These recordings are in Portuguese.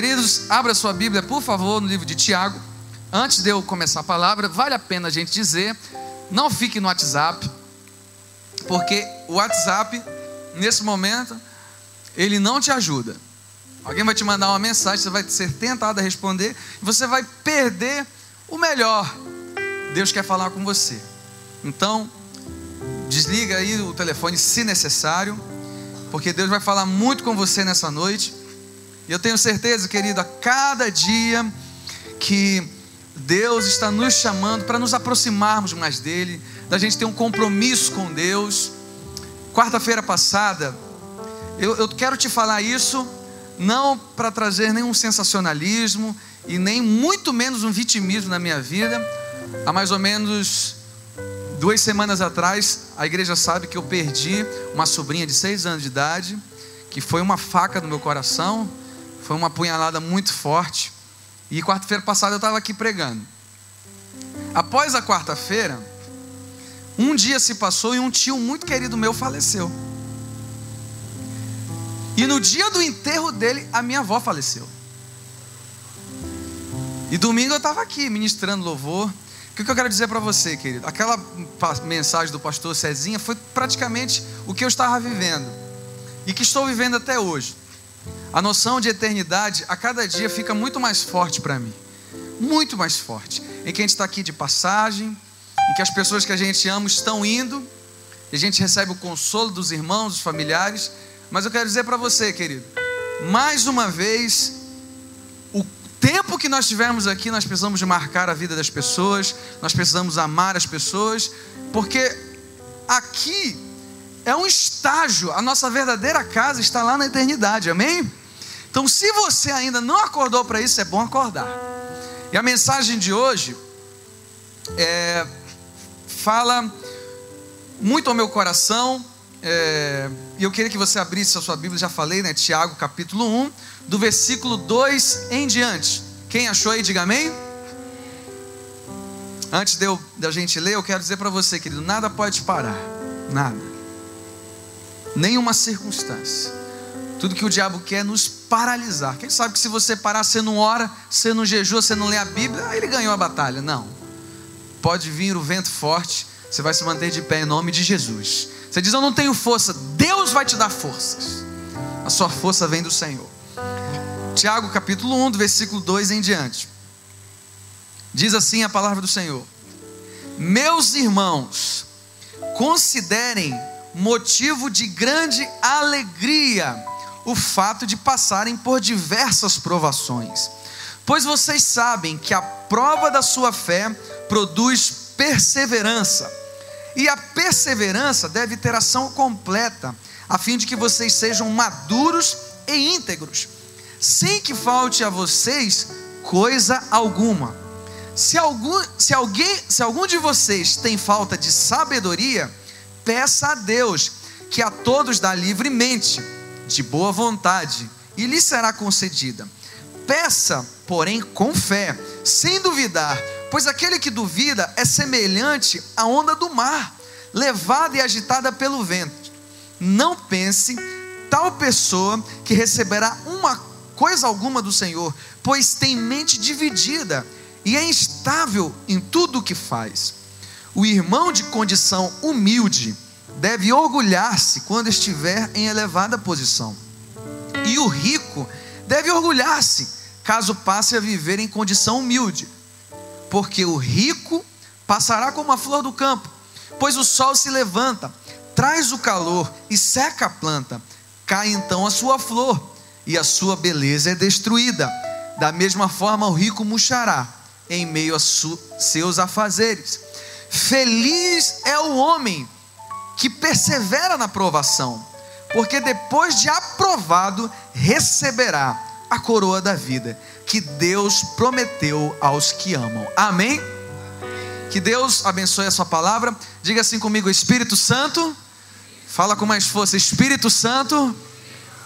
Queridos, abra sua Bíblia, por favor, no livro de Tiago. Antes de eu começar a palavra, vale a pena a gente dizer: não fique no WhatsApp, porque o WhatsApp, nesse momento, ele não te ajuda. Alguém vai te mandar uma mensagem, você vai ser tentado a responder, e você vai perder o melhor. Deus quer falar com você. Então, desliga aí o telefone se necessário, porque Deus vai falar muito com você nessa noite. E eu tenho certeza, querido, a cada dia que Deus está nos chamando para nos aproximarmos mais dele, da gente ter um compromisso com Deus. Quarta-feira passada, eu, eu quero te falar isso, não para trazer nenhum sensacionalismo e nem muito menos um vitimismo na minha vida. Há mais ou menos duas semanas atrás, a igreja sabe que eu perdi uma sobrinha de seis anos de idade, que foi uma faca no meu coração, foi uma punhalada muito forte. E quarta-feira passada eu estava aqui pregando. Após a quarta-feira, um dia se passou e um tio muito querido meu faleceu. E no dia do enterro dele, a minha avó faleceu. E domingo eu estava aqui ministrando louvor. O que eu quero dizer para você, querido? Aquela mensagem do pastor Cezinha foi praticamente o que eu estava vivendo e que estou vivendo até hoje. A noção de eternidade a cada dia fica muito mais forte para mim. Muito mais forte. Em que a gente está aqui de passagem, em que as pessoas que a gente ama estão indo, e a gente recebe o consolo dos irmãos, dos familiares. Mas eu quero dizer para você, querido, mais uma vez, o tempo que nós tivemos aqui, nós precisamos marcar a vida das pessoas, nós precisamos amar as pessoas, porque aqui é um estágio, a nossa verdadeira casa está lá na eternidade, amém? Então, se você ainda não acordou para isso, é bom acordar. E a mensagem de hoje é, fala muito ao meu coração, é, e eu queria que você abrisse a sua Bíblia, já falei, né? Tiago capítulo 1, do versículo 2 em diante. Quem achou aí, diga amém. Antes de eu, da gente ler, eu quero dizer para você, querido, nada pode parar, nada nenhuma circunstância. Tudo que o diabo quer é nos paralisar. Quem sabe que se você parar, você não ora, você não jejua, você não lê a Bíblia, aí ele ganhou a batalha. Não. Pode vir o vento forte, você vai se manter de pé em nome de Jesus. Você diz, eu não tenho força, Deus vai te dar forças. A sua força vem do Senhor. Tiago capítulo 1, do versículo 2 em diante. Diz assim a palavra do Senhor: Meus irmãos, considerem motivo de grande alegria o fato de passarem por diversas provações, pois vocês sabem que a prova da sua fé produz perseverança, e a perseverança deve ter ação completa, a fim de que vocês sejam maduros e íntegros, sem que falte a vocês coisa alguma. Se algum, se alguém, se algum de vocês tem falta de sabedoria, peça a Deus, que a todos dá livremente, de boa vontade, e lhe será concedida. Peça, porém, com fé, sem duvidar, pois aquele que duvida é semelhante à onda do mar, levada e agitada pelo vento. Não pense tal pessoa que receberá uma coisa alguma do Senhor, pois tem mente dividida e é instável em tudo o que faz. O irmão de condição humilde deve orgulhar-se quando estiver em elevada posição. E o rico deve orgulhar-se caso passe a viver em condição humilde. Porque o rico passará como a flor do campo, pois o sol se levanta, traz o calor e seca a planta. Cai então a sua flor e a sua beleza é destruída. Da mesma forma, o rico murchará em meio a seus afazeres. Feliz é o homem que persevera na provação, porque depois de aprovado, receberá a coroa da vida que Deus prometeu aos que amam. Amém? Que Deus abençoe a sua palavra. Diga assim comigo, Espírito Santo. Fala com mais força, Espírito Santo.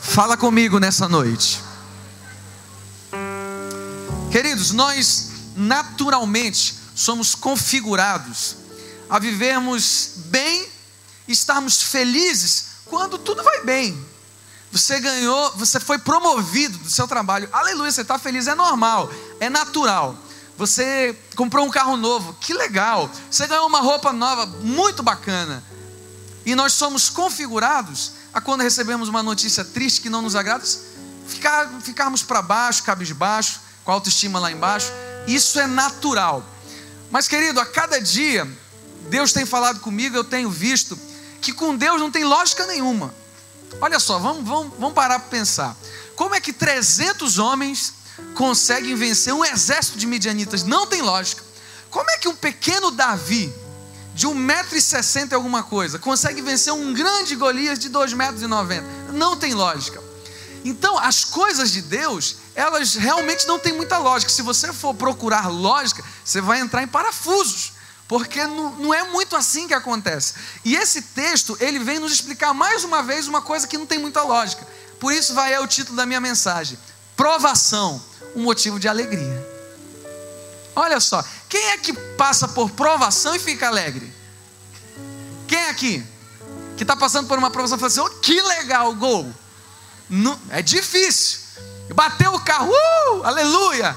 Fala comigo nessa noite. Queridos, nós naturalmente somos configurados a vivermos bem, estarmos felizes quando tudo vai bem. você ganhou, você foi promovido do seu trabalho. Aleluia, você está feliz, é normal, é natural. Você comprou um carro novo, que legal. Você ganhou uma roupa nova, muito bacana. E nós somos configurados a quando recebemos uma notícia triste que não nos agrada, ficar, ficarmos para baixo, cabisbaixo, com a autoestima lá embaixo. Isso é natural. Mas, querido, a cada dia, Deus tem falado comigo, eu tenho visto que com Deus não tem lógica nenhuma. Olha só, vamos, vamos, vamos parar para pensar. Como é que 300 homens conseguem vencer um exército de midianitas? Não tem lógica. Como é que um pequeno Davi, de 1,60m e alguma coisa, consegue vencer um grande Golias de 2,90m? Não tem lógica. Então, as coisas de Deus, elas realmente não têm muita lógica. Se você for procurar lógica, você vai entrar em parafusos porque não, não, é muito assim que acontece. E esse texto, ele vem nos explicar mais uma vez uma coisa que não tem muita lógica. Por isso vai é o título da minha mensagem: Provação, um motivo de alegria. Olha só, quem é que passa por provação e fica alegre? Quem aqui? Que está passando por uma provação e fala assim: oh, que legal, gol. Não, é difícil. Bateu o carro, uh, aleluia.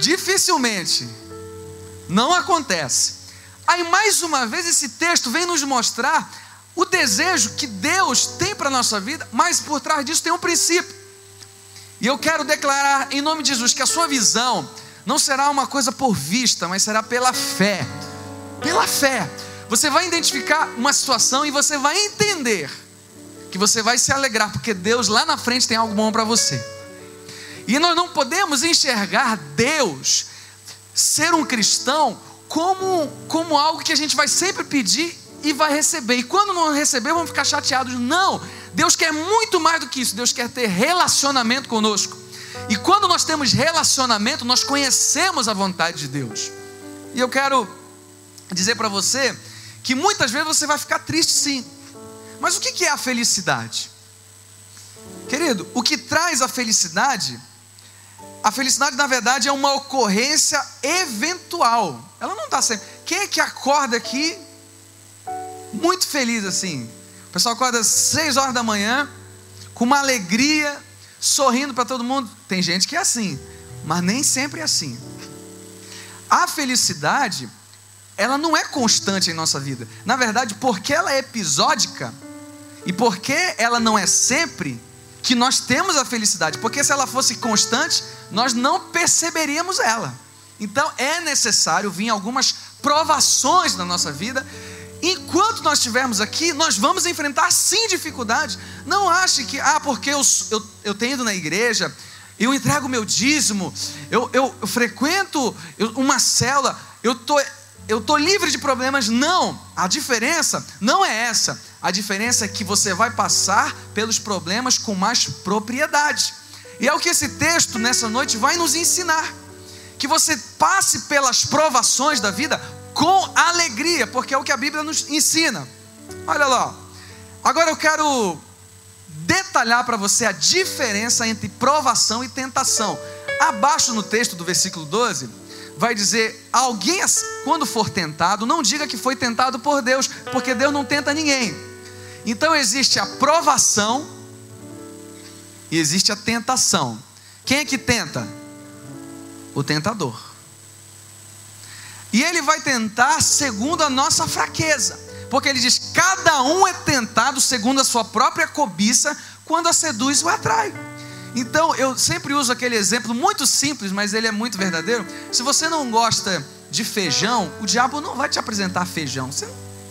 Dificilmente. Não acontece. Aí, mais uma vez, esse texto vem nos mostrar o desejo que Deus tem para a nossa vida, mas por trás disso tem um princípio. E eu quero declarar em nome de Jesus que a sua visão não será uma coisa por vista, mas será pela fé. Pela fé. Você vai identificar uma situação e você vai entender que você vai se alegrar, porque Deus lá na frente tem algo bom para você. E nós não podemos enxergar Deus, ser um cristão, como, como algo que a gente vai sempre pedir e vai receber. E quando não receber, vamos ficar chateados. Não, Deus quer muito mais do que isso. Deus quer ter relacionamento conosco. E quando nós temos relacionamento, nós conhecemos a vontade de Deus. E eu quero dizer para você que muitas vezes você vai ficar triste sim. Mas o que é a felicidade? Querido, o que traz a felicidade a felicidade, na verdade, é uma ocorrência eventual. Ela não está sempre. Quem é que acorda aqui muito feliz assim? O pessoal acorda às seis horas da manhã, com uma alegria, sorrindo para todo mundo. Tem gente que é assim, mas nem sempre é assim. A felicidade, ela não é constante em nossa vida. Na verdade, porque ela é episódica e porque ela não é sempre, que nós temos a felicidade, porque se ela fosse constante, nós não perceberíamos ela. Então é necessário vir algumas provações na nossa vida. Enquanto nós estivermos aqui, nós vamos enfrentar sim dificuldades. Não ache que, ah, porque eu, eu, eu tenho ido na igreja, eu entrego meu dízimo, eu, eu, eu frequento uma célula, eu tô, eu tô livre de problemas. Não, a diferença não é essa. A diferença é que você vai passar pelos problemas com mais propriedade. E é o que esse texto nessa noite vai nos ensinar. Que você passe pelas provações da vida com alegria, porque é o que a Bíblia nos ensina. Olha lá. Agora eu quero detalhar para você a diferença entre provação e tentação. Abaixo no texto do versículo 12, vai dizer: alguém, quando for tentado, não diga que foi tentado por Deus, porque Deus não tenta ninguém. Então existe a provação e existe a tentação. Quem é que tenta? O tentador. E ele vai tentar segundo a nossa fraqueza, porque ele diz: cada um é tentado segundo a sua própria cobiça, quando a seduz o atrai. Então eu sempre uso aquele exemplo muito simples, mas ele é muito verdadeiro. Se você não gosta de feijão, o diabo não vai te apresentar feijão. Você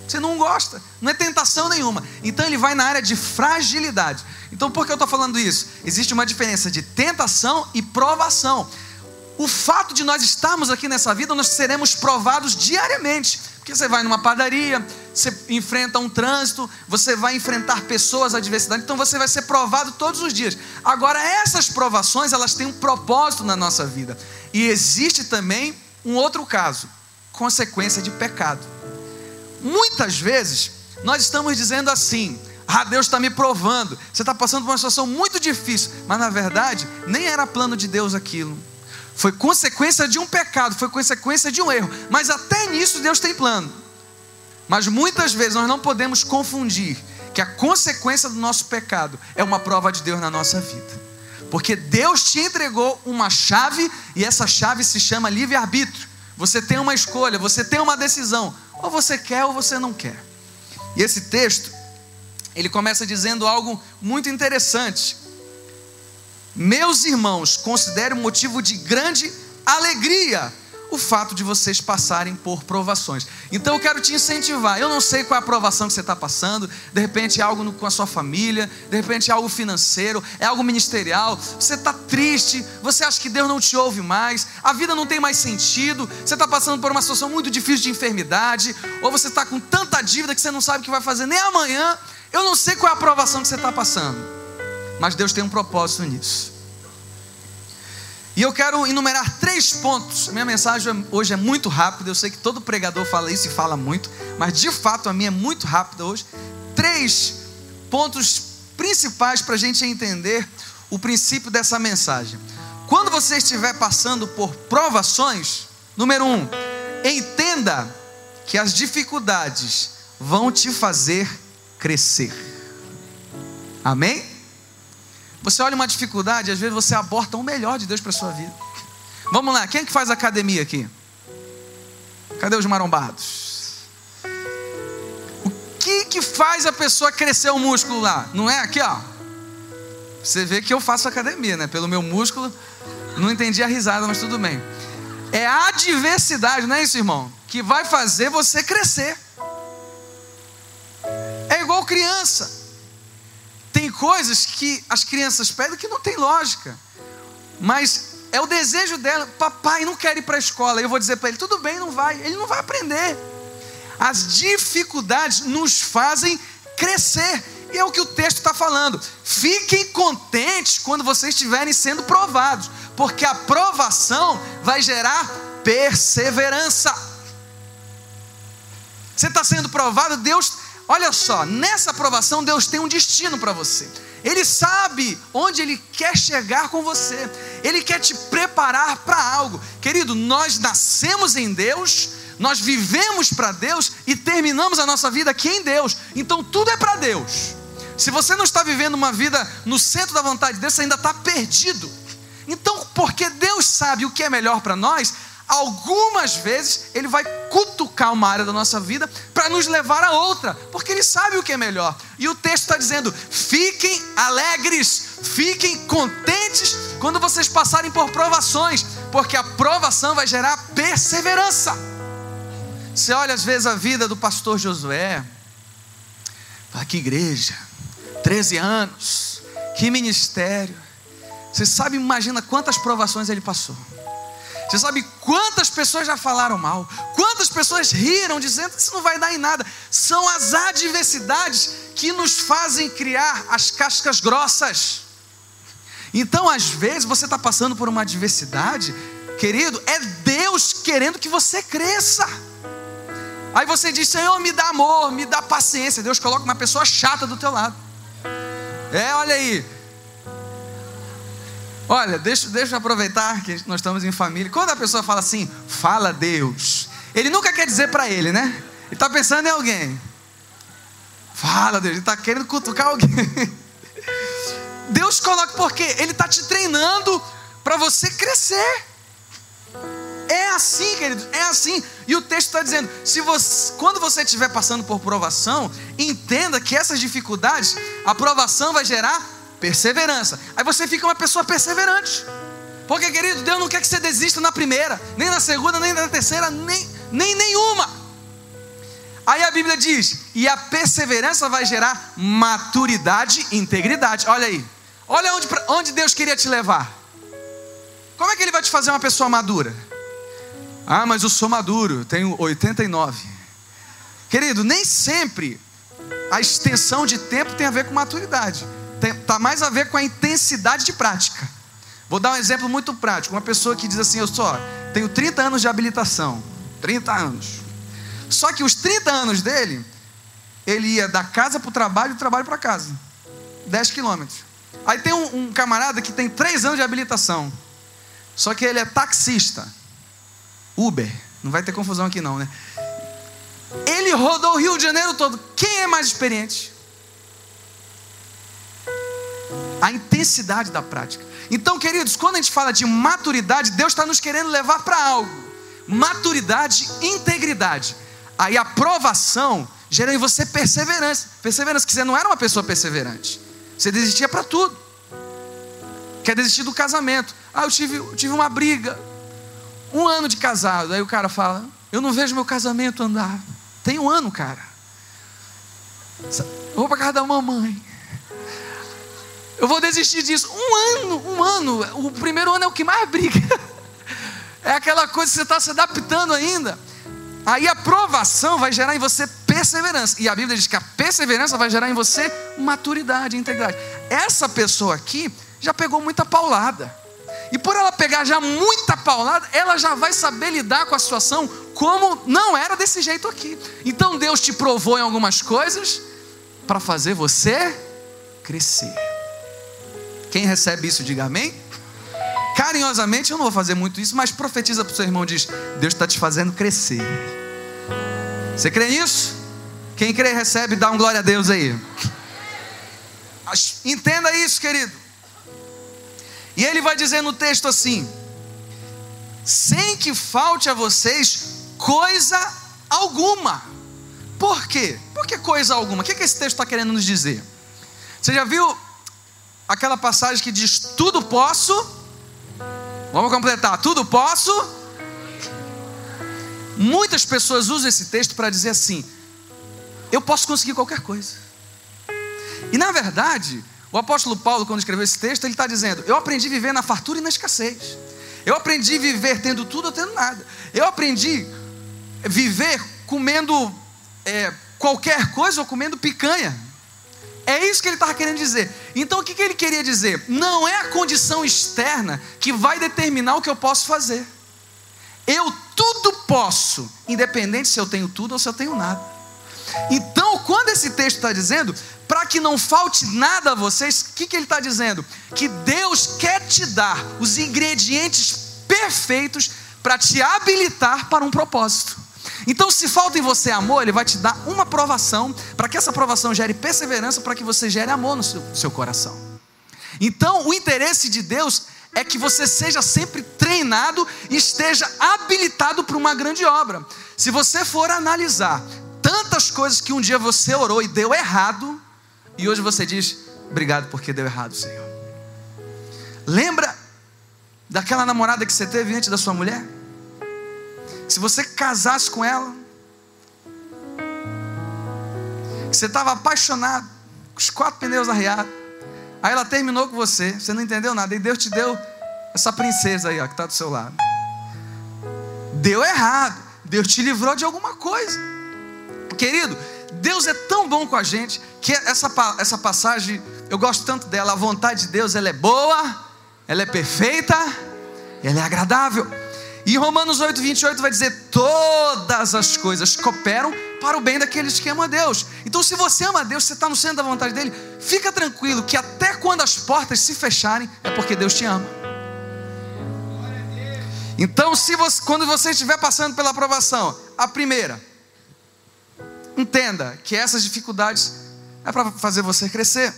você não gosta, não é tentação nenhuma. Então ele vai na área de fragilidade. Então por que eu estou falando isso? Existe uma diferença de tentação e provação. O fato de nós estarmos aqui nessa vida, nós seremos provados diariamente. Porque você vai numa padaria, você enfrenta um trânsito, você vai enfrentar pessoas, adversidade, então você vai ser provado todos os dias. Agora, essas provações, elas têm um propósito na nossa vida. E existe também um outro caso, consequência de pecado. Muitas vezes nós estamos dizendo assim: ah, Deus está me provando, você está passando por uma situação muito difícil, mas na verdade nem era plano de Deus aquilo, foi consequência de um pecado, foi consequência de um erro, mas até nisso Deus tem plano. Mas muitas vezes nós não podemos confundir que a consequência do nosso pecado é uma prova de Deus na nossa vida. Porque Deus te entregou uma chave e essa chave se chama livre-arbítrio. Você tem uma escolha, você tem uma decisão. Ou você quer ou você não quer. E esse texto, ele começa dizendo algo muito interessante. Meus irmãos, considere um motivo de grande alegria o fato de vocês passarem por provações. Então eu quero te incentivar. Eu não sei qual é a provação que você está passando. De repente é algo com a sua família, de repente é algo financeiro, é algo ministerial. Você está triste, você acha que Deus não te ouve mais, a vida não tem mais sentido. Você está passando por uma situação muito difícil de enfermidade, ou você está com tanta dívida que você não sabe o que vai fazer nem amanhã. Eu não sei qual é a provação que você está passando, mas Deus tem um propósito nisso. E eu quero enumerar três pontos. Minha mensagem hoje é muito rápida. Eu sei que todo pregador fala isso e fala muito, mas de fato a minha é muito rápida hoje. Três pontos principais para a gente entender o princípio dessa mensagem. Quando você estiver passando por provações, número um, entenda que as dificuldades vão te fazer crescer. Amém? Você olha uma dificuldade, às vezes você aborta o melhor de Deus para a sua vida. Vamos lá, quem é que faz academia aqui? Cadê os marombados? O que que faz a pessoa crescer o músculo lá? Não é aqui, ó. Você vê que eu faço academia, né? Pelo meu músculo, não entendi a risada, mas tudo bem. É a adversidade, não é isso, irmão? Que vai fazer você crescer. É igual criança. Coisas que as crianças pedem que não tem lógica. Mas é o desejo dela, papai não quer ir para a escola. Eu vou dizer para ele, tudo bem, não vai. Ele não vai aprender. As dificuldades nos fazem crescer. E é o que o texto está falando. Fiquem contentes quando vocês estiverem sendo provados, porque a provação vai gerar perseverança. Você está sendo provado, Deus Olha só, nessa aprovação Deus tem um destino para você. Ele sabe onde Ele quer chegar com você. Ele quer te preparar para algo. Querido, nós nascemos em Deus, nós vivemos para Deus e terminamos a nossa vida aqui em Deus. Então tudo é para Deus. Se você não está vivendo uma vida no centro da vontade de Deus, você ainda está perdido. Então, porque Deus sabe o que é melhor para nós, algumas vezes Ele vai cutucar uma área da nossa vida para nos levar a outra, porque Ele sabe o que é melhor. E o texto está dizendo: fiquem alegres, fiquem contentes quando vocês passarem por provações, porque a provação vai gerar perseverança. Você olha às vezes a vida do pastor Josué, fala que igreja, 13 anos, que ministério. Você sabe, imagina quantas provações ele passou. Você sabe quantas pessoas já falaram mal? Quantas pessoas riram dizendo que isso não vai dar em nada? São as adversidades que nos fazem criar as cascas grossas. Então, às vezes, você está passando por uma adversidade, querido, é Deus querendo que você cresça. Aí você diz, Senhor, me dá amor, me dá paciência. Deus coloca uma pessoa chata do teu lado. É, olha aí, Olha, deixa, deixa eu aproveitar que nós estamos em família. Quando a pessoa fala assim, fala Deus, ele nunca quer dizer para ele, né? Ele está pensando em alguém. Fala Deus, ele está querendo cutucar alguém. Deus coloca porque Ele está te treinando para você crescer. É assim, querido, é assim. E o texto está dizendo: se você, quando você estiver passando por provação, entenda que essas dificuldades, a provação vai gerar Perseverança. Aí você fica uma pessoa perseverante. Porque, querido, Deus não quer que você desista na primeira, nem na segunda, nem na terceira, nem, nem nenhuma. Aí a Bíblia diz: e a perseverança vai gerar maturidade e integridade. Olha aí. Olha onde, onde Deus queria te levar. Como é que Ele vai te fazer uma pessoa madura? Ah, mas eu sou maduro, tenho 89. Querido, nem sempre a extensão de tempo tem a ver com maturidade está mais a ver com a intensidade de prática. Vou dar um exemplo muito prático. Uma pessoa que diz assim: Eu só tenho 30 anos de habilitação. 30 anos. Só que os 30 anos dele, ele ia da casa para o trabalho e do trabalho para casa. 10 quilômetros. Aí tem um, um, camarada que tem 3 anos de habilitação. Só que ele é taxista. Uber. Não vai ter confusão aqui não, né? Ele rodou o Rio de Janeiro todo. Quem é mais experiente? A intensidade da prática. Então, queridos, quando a gente fala de maturidade, Deus está nos querendo levar para algo. Maturidade, integridade. Aí a aprovação gera em você perseverança. Perseverança, que você não era uma pessoa perseverante. Você desistia para tudo. Quer desistir do casamento. Ah, eu tive, eu tive uma briga. Um ano de casado. Aí o cara fala: Eu não vejo meu casamento andar. Tem um ano, cara. Vou para casa da mamãe. Eu vou desistir disso. Um ano, um ano. O primeiro ano é o que mais briga. É aquela coisa que você está se adaptando ainda. Aí a provação vai gerar em você perseverança. E a Bíblia diz que a perseverança vai gerar em você maturidade, integridade. Essa pessoa aqui já pegou muita paulada. E por ela pegar já muita paulada, ela já vai saber lidar com a situação como não era desse jeito aqui. Então Deus te provou em algumas coisas para fazer você crescer. Quem recebe isso, diga amém. Carinhosamente, eu não vou fazer muito isso, mas profetiza para o seu irmão: diz, Deus está te fazendo crescer. Você crê nisso? Quem crê, recebe, dá um glória a Deus aí. Entenda isso, querido. E ele vai dizer no texto assim: sem que falte a vocês coisa alguma. Por quê? Por que coisa alguma? O que, que esse texto está querendo nos dizer? Você já viu aquela passagem que diz: Tudo posso. Vamos completar: Tudo posso. Muitas pessoas usam esse texto para dizer assim: Eu posso conseguir qualquer coisa. E na verdade, o apóstolo Paulo, quando escreveu esse texto, ele está dizendo: Eu aprendi a viver na fartura e na escassez. Eu aprendi a viver tendo tudo ou tendo nada. Eu aprendi a viver comendo é, qualquer coisa ou comendo picanha. É isso que ele estava querendo dizer. Então o que, que ele queria dizer? Não é a condição externa que vai determinar o que eu posso fazer. Eu tudo posso, independente se eu tenho tudo ou se eu tenho nada. Então, quando esse texto está dizendo, para que não falte nada a vocês, o que, que ele está dizendo? Que Deus quer te dar os ingredientes perfeitos para te habilitar para um propósito. Então, se falta em você amor, Ele vai te dar uma provação, para que essa provação gere perseverança, para que você gere amor no seu, seu coração. Então, o interesse de Deus é que você seja sempre treinado e esteja habilitado para uma grande obra. Se você for analisar tantas coisas que um dia você orou e deu errado, e hoje você diz: Obrigado porque deu errado, Senhor. Lembra daquela namorada que você teve antes da sua mulher? Se você casasse com ela, você estava apaixonado, com os quatro pneus arriados, aí ela terminou com você, você não entendeu nada, e Deus te deu essa princesa aí, ó, que está do seu lado. Deu errado, Deus te livrou de alguma coisa, querido. Deus é tão bom com a gente que essa, essa passagem eu gosto tanto dela. A vontade de Deus ela é boa, ela é perfeita, ela é agradável. E Romanos 8, 28 vai dizer: todas as coisas cooperam para o bem daqueles que amam a Deus. Então, se você ama a Deus, você está no centro da vontade dele, fica tranquilo que até quando as portas se fecharem, é porque Deus te ama. Então, se você, quando você estiver passando pela aprovação, a primeira, entenda que essas dificuldades é para fazer você crescer.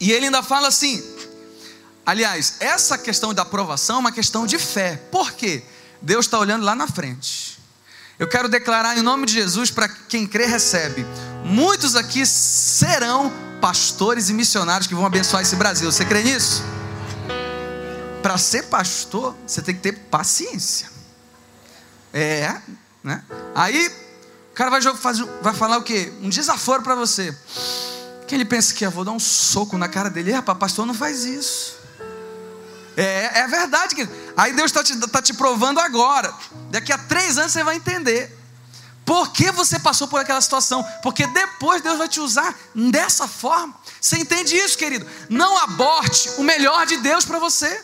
E ele ainda fala assim: Aliás, essa questão da aprovação é uma questão de fé. Por quê? Deus está olhando lá na frente. Eu quero declarar em nome de Jesus para quem crê recebe. Muitos aqui serão pastores e missionários que vão abençoar esse Brasil. Você crê nisso? Para ser pastor, você tem que ter paciência. É, né? Aí o cara vai, fazer, vai falar o quê? Um desaforo para você. Quem ele pensa que eu vou dar um soco na cara dele? Rapaz, pastor não faz isso. É, é verdade. Que... Aí Deus está te, tá te provando agora. Daqui a três anos você vai entender. Por que você passou por aquela situação? Porque depois Deus vai te usar dessa forma. Você entende isso, querido? Não aborte o melhor de Deus para você.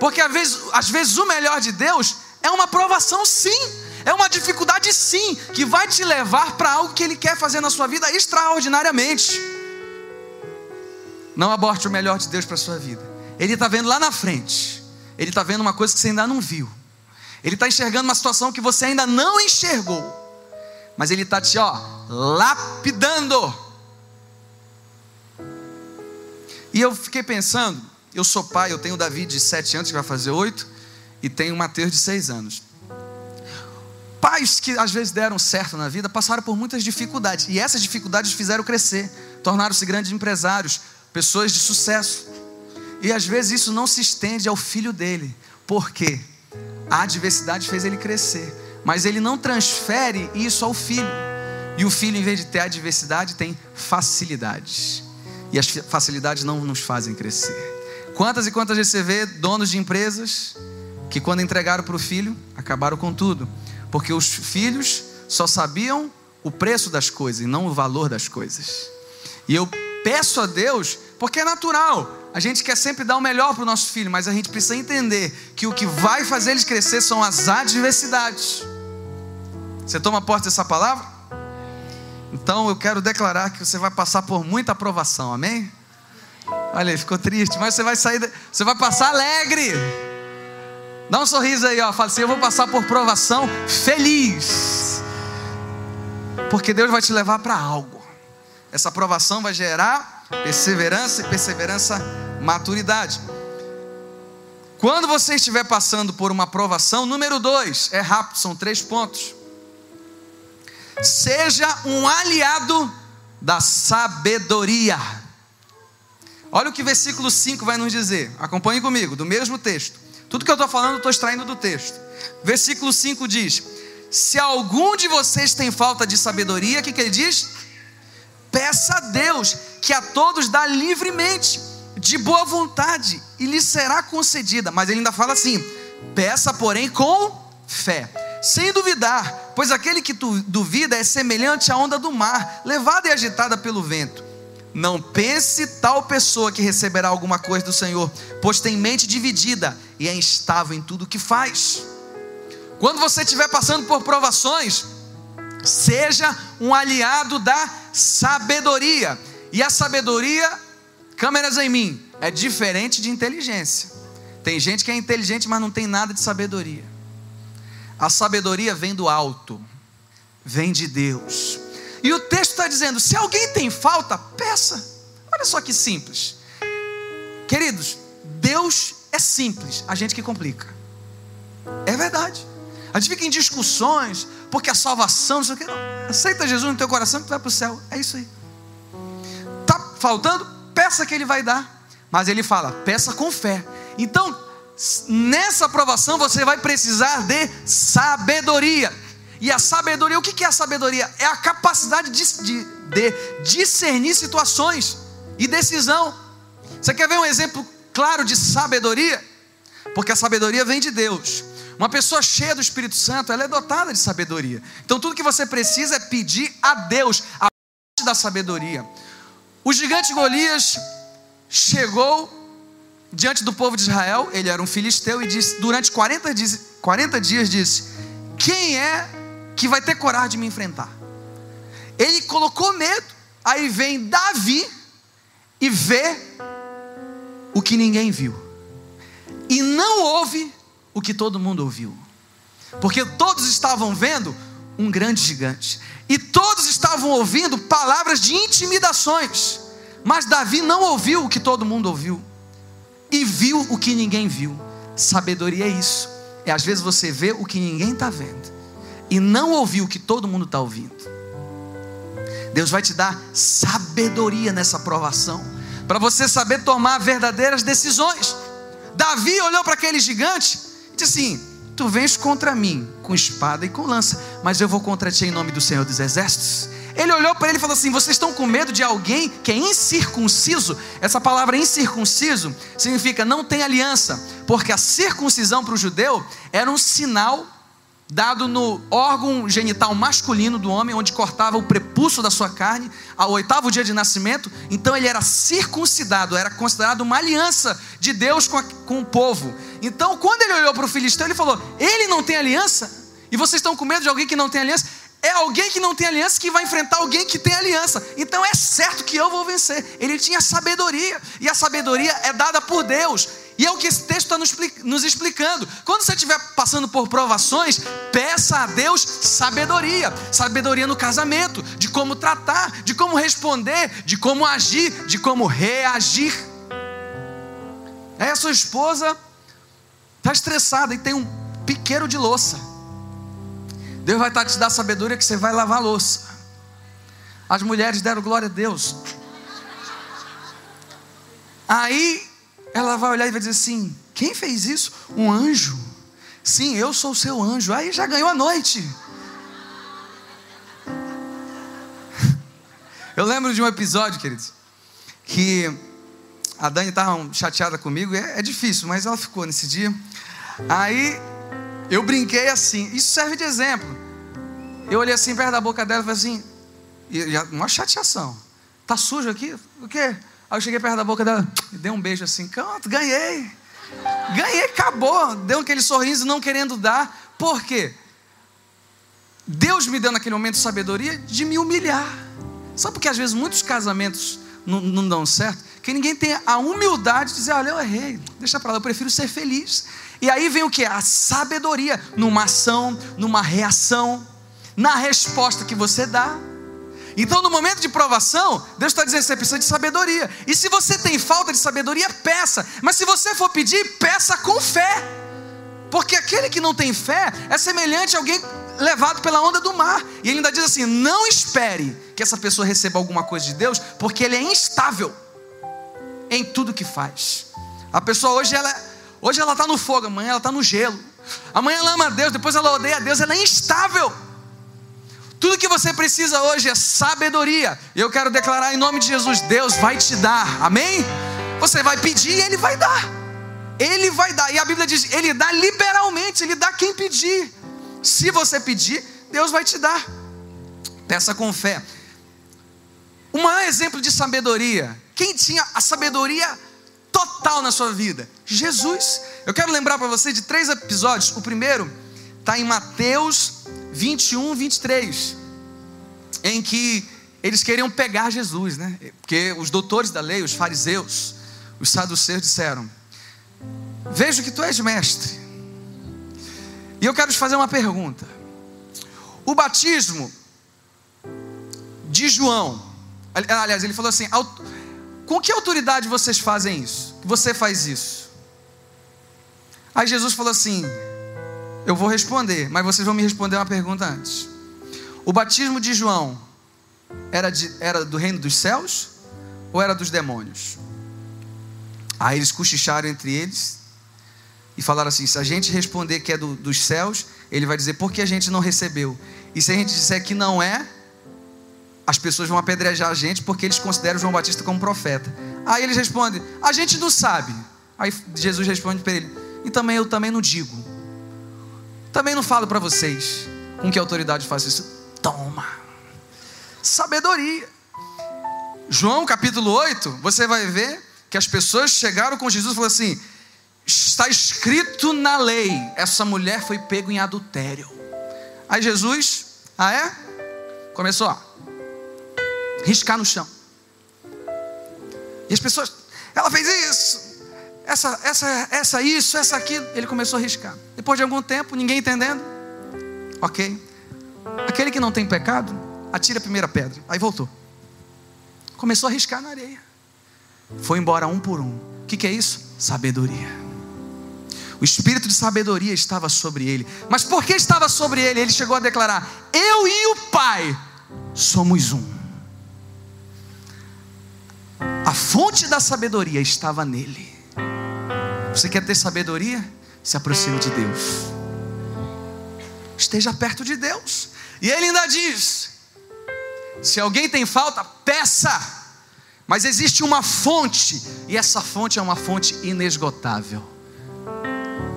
Porque às vezes, às vezes o melhor de Deus é uma provação, sim. É uma dificuldade, sim, que vai te levar para algo que Ele quer fazer na sua vida extraordinariamente. Não aborte o melhor de Deus para a sua vida. Ele está vendo lá na frente. Ele está vendo uma coisa que você ainda não viu. Ele está enxergando uma situação que você ainda não enxergou. Mas ele está te, ó, lapidando. E eu fiquei pensando, eu sou pai, eu tenho o Davi de 7 anos, que vai fazer 8, e tenho o Mateus de 6 anos. Pais que às vezes deram certo na vida passaram por muitas dificuldades, e essas dificuldades fizeram crescer, tornaram-se grandes empresários, pessoas de sucesso. E às vezes isso não se estende ao filho dele, porque a adversidade fez ele crescer, mas ele não transfere isso ao filho. E o filho, em vez de ter adversidade, tem facilidades. E as facilidades não nos fazem crescer. Quantas e quantas vezes você vê donos de empresas que, quando entregaram para o filho, acabaram com tudo, porque os filhos só sabiam o preço das coisas e não o valor das coisas. E eu peço a Deus, porque é natural, a gente quer sempre dar o melhor para o nosso filho, mas a gente precisa entender que o que vai fazer eles crescer são as adversidades. Você toma posse dessa palavra? Então eu quero declarar que você vai passar por muita aprovação, amém? Olha aí, ficou triste, mas você vai sair, você vai passar alegre. Dá um sorriso aí, ó. Fala assim: eu vou passar por provação feliz. Porque Deus vai te levar para algo. Essa aprovação vai gerar perseverança e perseverança maturidade. Quando você estiver passando por uma aprovação, número dois, é rápido, são três pontos. Seja um aliado da sabedoria. Olha o que o versículo 5 vai nos dizer. Acompanhe comigo, do mesmo texto. Tudo que eu estou falando, eu estou extraindo do texto. Versículo 5 diz: Se algum de vocês tem falta de sabedoria, o que, que ele diz? Peça a Deus, que a todos dá livremente de boa vontade e lhe será concedida. Mas ele ainda fala assim: peça, porém, com fé, sem duvidar, pois aquele que duvida é semelhante à onda do mar, levada e agitada pelo vento. Não pense tal pessoa que receberá alguma coisa do Senhor, pois tem mente dividida e é instável em tudo o que faz. Quando você estiver passando por provações, seja um aliado da sabedoria. E a sabedoria Câmeras em mim é diferente de inteligência. Tem gente que é inteligente, mas não tem nada de sabedoria. A sabedoria vem do alto, vem de Deus. E o texto está dizendo: se alguém tem falta, peça. Olha só que simples. Queridos, Deus é simples, a gente que complica. É verdade. A gente fica em discussões, porque a salvação, não sei o que. Não. Aceita Jesus no teu coração que tu vai para o céu. É isso aí. Está faltando? peça que ele vai dar. Mas ele fala, peça com fé. Então, nessa aprovação você vai precisar de sabedoria. E a sabedoria, o que é a sabedoria? É a capacidade de, de, de discernir situações e decisão. Você quer ver um exemplo claro de sabedoria? Porque a sabedoria vem de Deus. Uma pessoa cheia do Espírito Santo, ela é dotada de sabedoria. Então tudo que você precisa é pedir a Deus a parte da sabedoria. O gigante Golias chegou diante do povo de Israel, ele era um filisteu, e disse, durante 40 dias, 40 dias disse: Quem é que vai ter coragem de me enfrentar? Ele colocou medo, aí vem Davi e vê o que ninguém viu, e não ouve o que todo mundo ouviu, porque todos estavam vendo um grande gigante. E todos estavam ouvindo palavras de intimidações. Mas Davi não ouviu o que todo mundo ouviu. E viu o que ninguém viu. Sabedoria é isso. É às vezes você vê o que ninguém está vendo. E não ouviu o que todo mundo está ouvindo. Deus vai te dar sabedoria nessa provação. Para você saber tomar verdadeiras decisões. Davi olhou para aquele gigante disse assim: Tu vens contra mim com espada e com lança, mas eu vou contra ti em nome do Senhor dos Exércitos. Ele olhou para ele e falou assim: Vocês estão com medo de alguém que é incircunciso? Essa palavra incircunciso significa não tem aliança, porque a circuncisão para o judeu era um sinal dado no órgão genital masculino do homem, onde cortava o prepulso da sua carne, ao oitavo dia de nascimento. Então ele era circuncidado, era considerado uma aliança de Deus com, a, com o povo. Então, quando ele olhou para o filisteu, ele falou: Ele não tem aliança? E vocês estão com medo de alguém que não tem aliança? É alguém que não tem aliança que vai enfrentar alguém que tem aliança. Então é certo que eu vou vencer. Ele tinha sabedoria, e a sabedoria é dada por Deus. E é o que esse texto está nos explicando. Quando você estiver passando por provações, peça a Deus sabedoria. Sabedoria no casamento, de como tratar, de como responder, de como agir, de como reagir. Aí a sua esposa está estressada e tem um piqueiro de louça. Deus vai estar te dar sabedoria que você vai lavar a louça. As mulheres deram glória a Deus. Aí ela vai olhar e vai dizer assim: quem fez isso? Um anjo. Sim, eu sou o seu anjo. Aí já ganhou a noite. Eu lembro de um episódio, queridos, que a Dani estava chateada comigo. É, é difícil, mas ela ficou nesse dia. Aí eu brinquei assim. Isso serve de exemplo. Eu olhei assim perto da boca dela e falei assim: e, uma chateação. Tá sujo aqui? O quê? Aí eu cheguei perto da boca dela, dei um beijo assim, canto, ganhei. Ganhei, acabou. Deu aquele sorriso não querendo dar. Por quê? Deus me deu naquele momento sabedoria de me humilhar. Sabe por que às vezes muitos casamentos não, não dão certo? Que ninguém tem a humildade de dizer, olha, eu errei, deixa para lá, eu prefiro ser feliz. E aí vem o que? A sabedoria numa ação, numa reação, na resposta que você dá. Então, no momento de provação, Deus está dizendo você precisa de sabedoria. E se você tem falta de sabedoria, peça. Mas se você for pedir, peça com fé. Porque aquele que não tem fé é semelhante a alguém levado pela onda do mar. E ele ainda diz assim: não espere que essa pessoa receba alguma coisa de Deus, porque ele é instável em tudo que faz. A pessoa hoje ela hoje ela está no fogo, amanhã ela está no gelo. Amanhã ela ama Deus, depois ela odeia Deus, ela é instável. Tudo que você precisa hoje é sabedoria. E eu quero declarar em nome de Jesus: Deus vai te dar, amém? Você vai pedir e Ele vai dar. Ele vai dar. E a Bíblia diz: Ele dá liberalmente, Ele dá quem pedir. Se você pedir, Deus vai te dar. Peça com fé. Maior exemplo de sabedoria. Quem tinha a sabedoria total na sua vida? Jesus. Eu quero lembrar para você de três episódios. O primeiro está em Mateus 21, 23, em que eles queriam pegar Jesus, né? Porque os doutores da lei, os fariseus, os saduceus disseram: Vejo que tu és mestre. E eu quero te fazer uma pergunta. O batismo de João, aliás, ele falou assim: com que autoridade vocês fazem isso? Você faz isso? Aí Jesus falou assim: eu vou responder, mas vocês vão me responder uma pergunta antes. O batismo de João era, de, era do reino dos céus ou era dos demônios? Aí eles cochicharam entre eles e falaram assim: se a gente responder que é do, dos céus, ele vai dizer por que a gente não recebeu. E se a gente disser que não é, as pessoas vão apedrejar a gente porque eles consideram João Batista como profeta. Aí eles respondem: a gente não sabe. Aí Jesus responde para ele: e também eu também não digo. Também não falo para vocês com que autoridade faço isso. Toma. Sabedoria. João capítulo 8, você vai ver que as pessoas chegaram com Jesus e falaram assim: está escrito na lei, essa mulher foi pego em adultério. Aí Jesus, ah é? Começou a riscar no chão. E as pessoas, ela fez isso, essa, essa, essa, isso, essa, aquilo. Ele começou a riscar. Depois de algum tempo, ninguém entendendo. Ok. Aquele que não tem pecado, atira a primeira pedra. Aí voltou. Começou a riscar na areia. Foi embora um por um. O que, que é isso? Sabedoria. O espírito de sabedoria estava sobre ele. Mas por que estava sobre ele? Ele chegou a declarar: Eu e o Pai somos um. A fonte da sabedoria estava nele. Você quer ter sabedoria? Se aproxime de Deus. Esteja perto de Deus. E ele ainda diz: se alguém tem falta, peça. Mas existe uma fonte, e essa fonte é uma fonte inesgotável.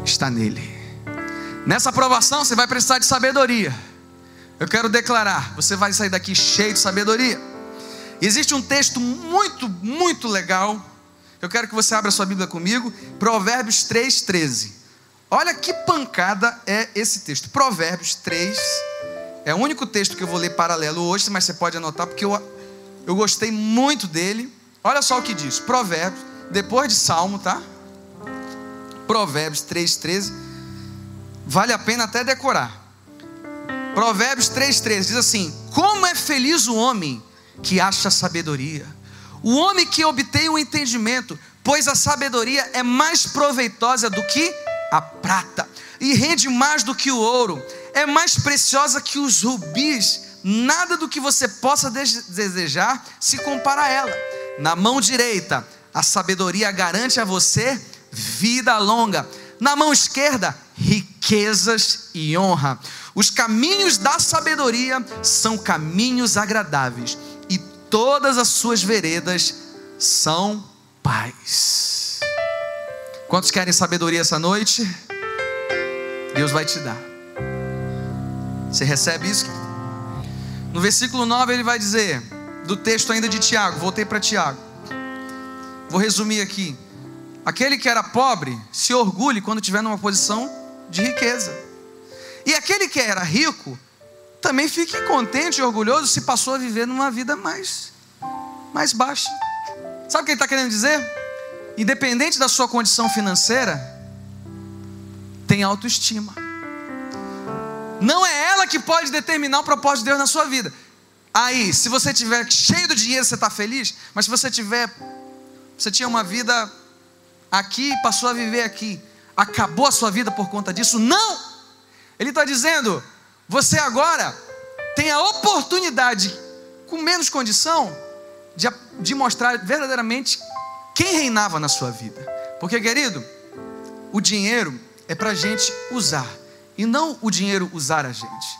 Está nele. Nessa aprovação você vai precisar de sabedoria. Eu quero declarar, você vai sair daqui cheio de sabedoria. Existe um texto muito, muito legal eu quero que você abra sua Bíblia comigo, Provérbios 3, 13. Olha que pancada é esse texto. Provérbios 3 é o único texto que eu vou ler paralelo hoje, mas você pode anotar, porque eu, eu gostei muito dele. Olha só o que diz: Provérbios, depois de Salmo, tá? Provérbios 3, 13. Vale a pena até decorar. Provérbios 3, 13 diz assim: Como é feliz o homem que acha sabedoria o homem que obtém o entendimento, pois a sabedoria é mais proveitosa do que a prata, e rende mais do que o ouro, é mais preciosa que os rubis, nada do que você possa desejar se compara a ela. Na mão direita, a sabedoria garante a você vida longa, na mão esquerda, riquezas e honra. Os caminhos da sabedoria são caminhos agradáveis, todas as suas veredas são paz. Quantos querem sabedoria essa noite? Deus vai te dar. Você recebe isso? No versículo 9 ele vai dizer, do texto ainda de Tiago, voltei para Tiago. Vou resumir aqui. Aquele que era pobre se orgulhe quando estiver numa posição de riqueza. E aquele que era rico também fique contente e orgulhoso se passou a viver numa vida mais, mais baixa. Sabe o que ele está querendo dizer? Independente da sua condição financeira, tem autoestima. Não é ela que pode determinar o propósito de Deus na sua vida. Aí, se você tiver cheio do dinheiro, você está feliz. Mas se você tiver, você tinha uma vida aqui passou a viver aqui, acabou a sua vida por conta disso? Não! Ele está dizendo, você agora tem a oportunidade, com menos condição, de, de mostrar verdadeiramente quem reinava na sua vida. Porque, querido, o dinheiro é para a gente usar e não o dinheiro usar a gente.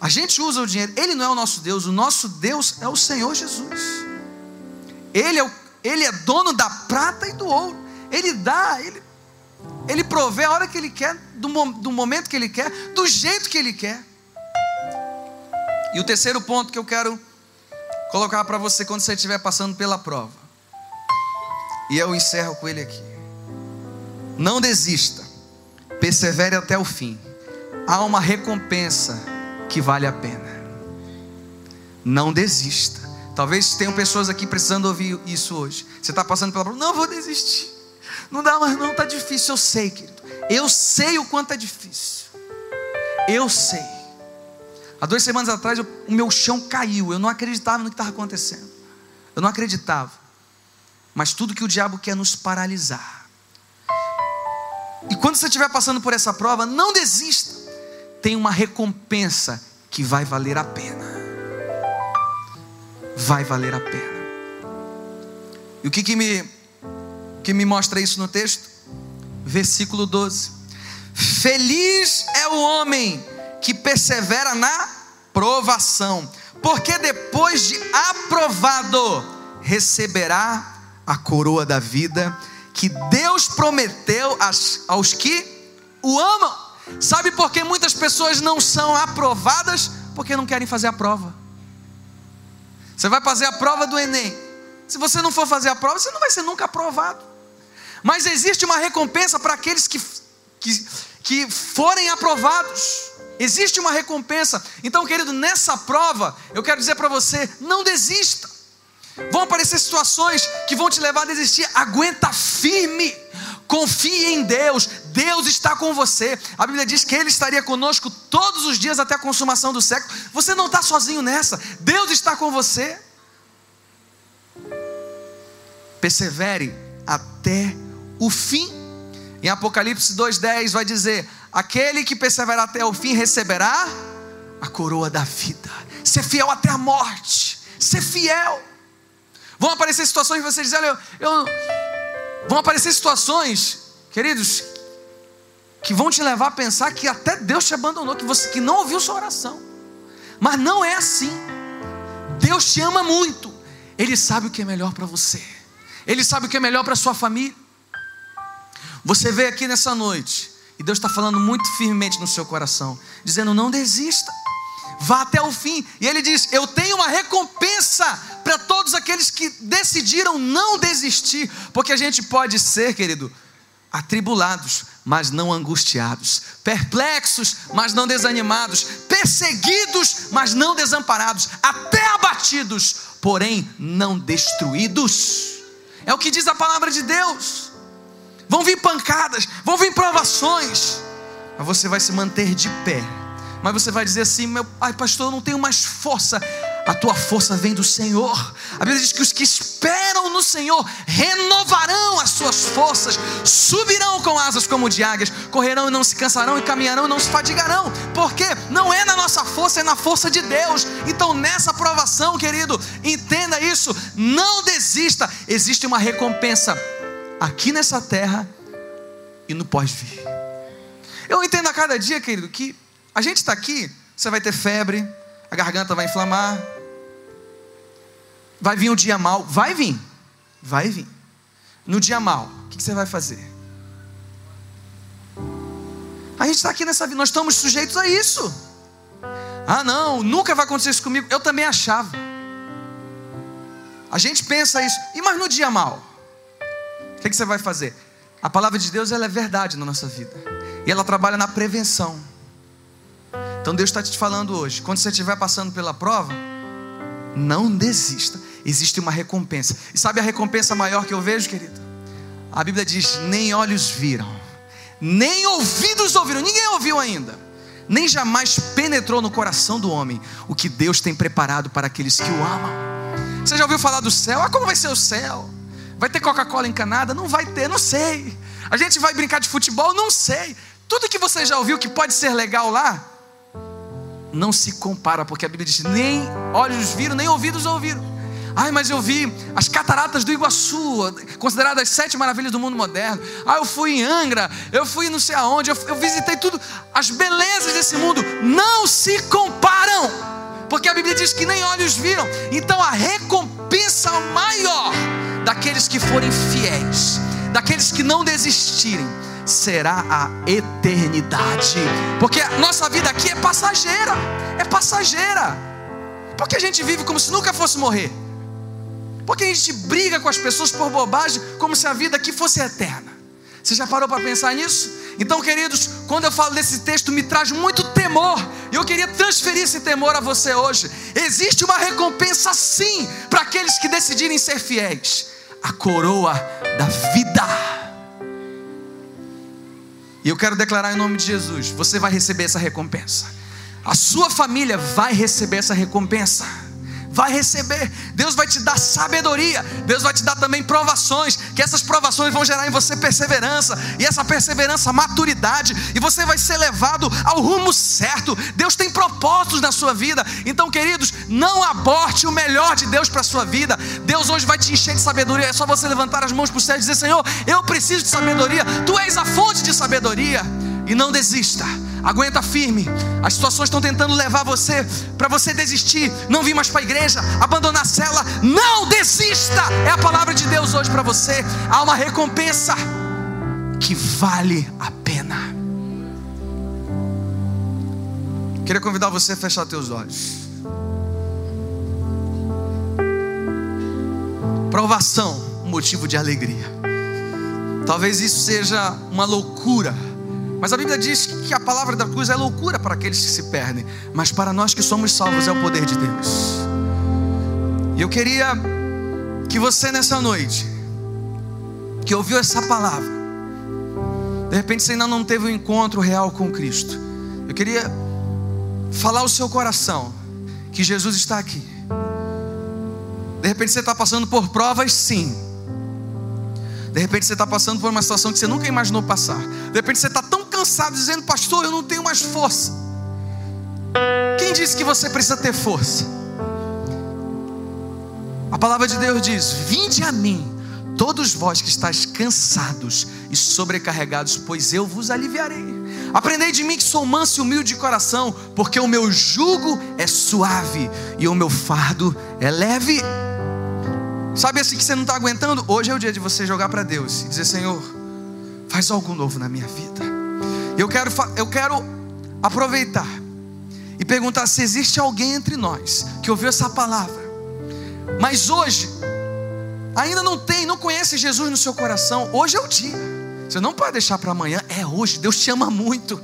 A gente usa o dinheiro, ele não é o nosso Deus, o nosso Deus é o Senhor Jesus. Ele é, o, ele é dono da prata e do ouro. Ele dá, ele, ele provê a hora que ele quer, do, do momento que ele quer, do jeito que ele quer. E o terceiro ponto que eu quero colocar para você quando você estiver passando pela prova. E eu encerro com ele aqui. Não desista persevere até o fim. Há uma recompensa que vale a pena. Não desista. Talvez tenham pessoas aqui precisando ouvir isso hoje. Você está passando pela prova, não vou desistir. Não dá mais, não, está difícil. Eu sei, querido. Eu sei o quanto é difícil. Eu sei. Há duas semanas atrás, eu, o meu chão caiu. Eu não acreditava no que estava acontecendo. Eu não acreditava. Mas tudo que o diabo quer nos paralisar e quando você estiver passando por essa prova, não desista. Tem uma recompensa que vai valer a pena. Vai valer a pena. E o que, que, me, que me mostra isso no texto? Versículo 12: Feliz é o homem que persevera na provação, porque depois de aprovado, receberá a coroa da vida que Deus prometeu aos que o amam. Sabe por que muitas pessoas não são aprovadas? Porque não querem fazer a prova. Você vai fazer a prova do Enem. Se você não for fazer a prova, você não vai ser nunca aprovado. Mas existe uma recompensa para aqueles que, que, que forem aprovados. Existe uma recompensa. Então, querido, nessa prova, eu quero dizer para você: não desista. Vão aparecer situações que vão te levar a desistir. Aguenta firme. Confie em Deus. Deus está com você. A Bíblia diz que Ele estaria conosco todos os dias até a consumação do século. Você não está sozinho nessa. Deus está com você. Persevere até o fim. Em Apocalipse 2,10 vai dizer: Aquele que perseverar até o fim receberá a coroa da vida. Ser fiel até a morte. Ser fiel. Vão aparecer situações que você diz, olha, eu, eu, vão aparecer situações, queridos, que vão te levar a pensar que até Deus te abandonou, que você que não ouviu sua oração. Mas não é assim. Deus te ama muito. Ele sabe o que é melhor para você. Ele sabe o que é melhor para sua família. Você veio aqui nessa noite e Deus está falando muito firmemente no seu coração, dizendo: não desista vá até o fim. E ele diz: Eu tenho uma recompensa para todos aqueles que decidiram não desistir, porque a gente pode ser, querido, atribulados, mas não angustiados, perplexos, mas não desanimados, perseguidos, mas não desamparados, até abatidos, porém não destruídos. É o que diz a palavra de Deus. Vão vir pancadas, vão vir provações, mas você vai se manter de pé mas você vai dizer assim: meu, ai, pastor, eu não tenho mais força. a tua força vem do Senhor. A Bíblia diz que os que esperam no Senhor renovarão as suas forças, subirão com asas como de águias, correrão e não se cansarão, e caminharão e não se fadigarão. Porque não é na nossa força, é na força de Deus. Então, nessa provação, querido, entenda isso, não desista. Existe uma recompensa aqui nessa terra e no pós-vir. Eu entendo a cada dia, querido, que a gente está aqui, você vai ter febre, a garganta vai inflamar, vai vir um dia mal, vai vir, vai vir. No dia mal, o que você vai fazer? A gente está aqui nessa vida, nós estamos sujeitos a isso. Ah, não, nunca vai acontecer isso comigo. Eu também achava. A gente pensa isso. E mas no dia mal? O que você vai fazer? A palavra de Deus ela é verdade na nossa vida. E ela trabalha na prevenção. Então Deus está te falando hoje. Quando você estiver passando pela prova, não desista. Existe uma recompensa. E sabe a recompensa maior que eu vejo, querido? A Bíblia diz: nem olhos viram, nem ouvidos ouviram, ninguém ouviu ainda, nem jamais penetrou no coração do homem o que Deus tem preparado para aqueles que o amam. Você já ouviu falar do céu? Ah, como vai ser o céu? Vai ter Coca-Cola encanada? Não vai ter, não sei. A gente vai brincar de futebol? Não sei. Tudo que você já ouviu que pode ser legal lá, não se compara, porque a Bíblia diz: nem olhos viram, nem ouvidos ouviram. Ai, mas eu vi as cataratas do Iguaçu, consideradas as sete maravilhas do mundo moderno. Ah, eu fui em Angra, eu fui não sei aonde, eu, eu visitei tudo. As belezas desse mundo não se comparam, porque a Bíblia diz que nem olhos viram. Então a recompensa daqueles que forem fiéis, daqueles que não desistirem, será a eternidade. Porque nossa vida aqui é passageira, é passageira. Porque a gente vive como se nunca fosse morrer. Porque a gente briga com as pessoas por bobagem, como se a vida aqui fosse eterna. Você já parou para pensar nisso? Então, queridos, quando eu falo desse texto, me traz muito temor. E eu queria transferir esse temor a você hoje. Existe uma recompensa, sim, para aqueles que decidirem ser fiéis a coroa da vida. E eu quero declarar em nome de Jesus: você vai receber essa recompensa. A sua família vai receber essa recompensa. Vai receber, Deus vai te dar sabedoria, Deus vai te dar também provações, que essas provações vão gerar em você perseverança, e essa perseverança, maturidade, e você vai ser levado ao rumo certo. Deus tem propósitos na sua vida, então, queridos, não aborte o melhor de Deus para a sua vida. Deus hoje vai te encher de sabedoria, é só você levantar as mãos para o céu e dizer: Senhor, eu preciso de sabedoria, tu és a fonte de sabedoria, e não desista aguenta firme. As situações estão tentando levar você para você desistir, não vir mais para a igreja, abandonar a cela. Não desista! É a palavra de Deus hoje para você. Há uma recompensa que vale a pena. Queria convidar você a fechar teus olhos. Provação, motivo de alegria. Talvez isso seja uma loucura mas a Bíblia diz que a palavra da cruz é loucura para aqueles que se perdem, mas para nós que somos salvos é o poder de Deus. E eu queria que você nessa noite, que ouviu essa palavra, de repente você ainda não teve um encontro real com Cristo, eu queria falar ao seu coração que Jesus está aqui. De repente você está passando por provas, sim. De repente você está passando por uma situação que você nunca imaginou passar. De repente você está tão cansado, dizendo: Pastor, eu não tenho mais força. Quem disse que você precisa ter força? A palavra de Deus diz: Vinde a mim, todos vós que estáis cansados e sobrecarregados, pois eu vos aliviarei. Aprendei de mim que sou manso e humilde de coração, porque o meu jugo é suave e o meu fardo é leve. Sabe assim que você não está aguentando? Hoje é o dia de você jogar para Deus e dizer: Senhor, faz algo novo na minha vida. Eu quero, eu quero aproveitar e perguntar se existe alguém entre nós que ouviu essa palavra, mas hoje ainda não tem, não conhece Jesus no seu coração. Hoje é o dia. Você não pode deixar para amanhã. É hoje. Deus te ama muito.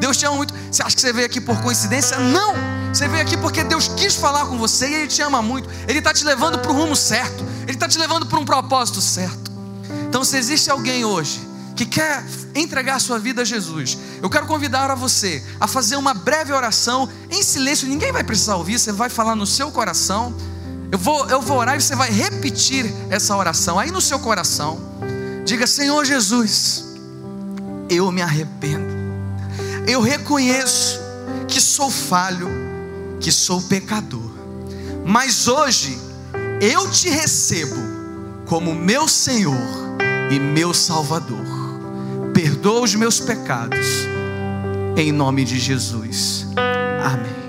Deus te ama muito. Você acha que você veio aqui por coincidência? Não. Você veio aqui porque Deus quis falar com você e Ele te ama muito. Ele está te levando para o rumo certo. Ele está te levando para um propósito certo. Então, se existe alguém hoje que quer entregar sua vida a Jesus, eu quero convidar a você a fazer uma breve oração em silêncio, ninguém vai precisar ouvir, você vai falar no seu coração. Eu vou, eu vou orar e você vai repetir essa oração aí no seu coração. Diga: Senhor Jesus, eu me arrependo, eu reconheço que sou falho, que sou pecador, mas hoje eu te recebo como meu Senhor e meu Salvador perdoa os meus pecados, em nome de Jesus. Amém.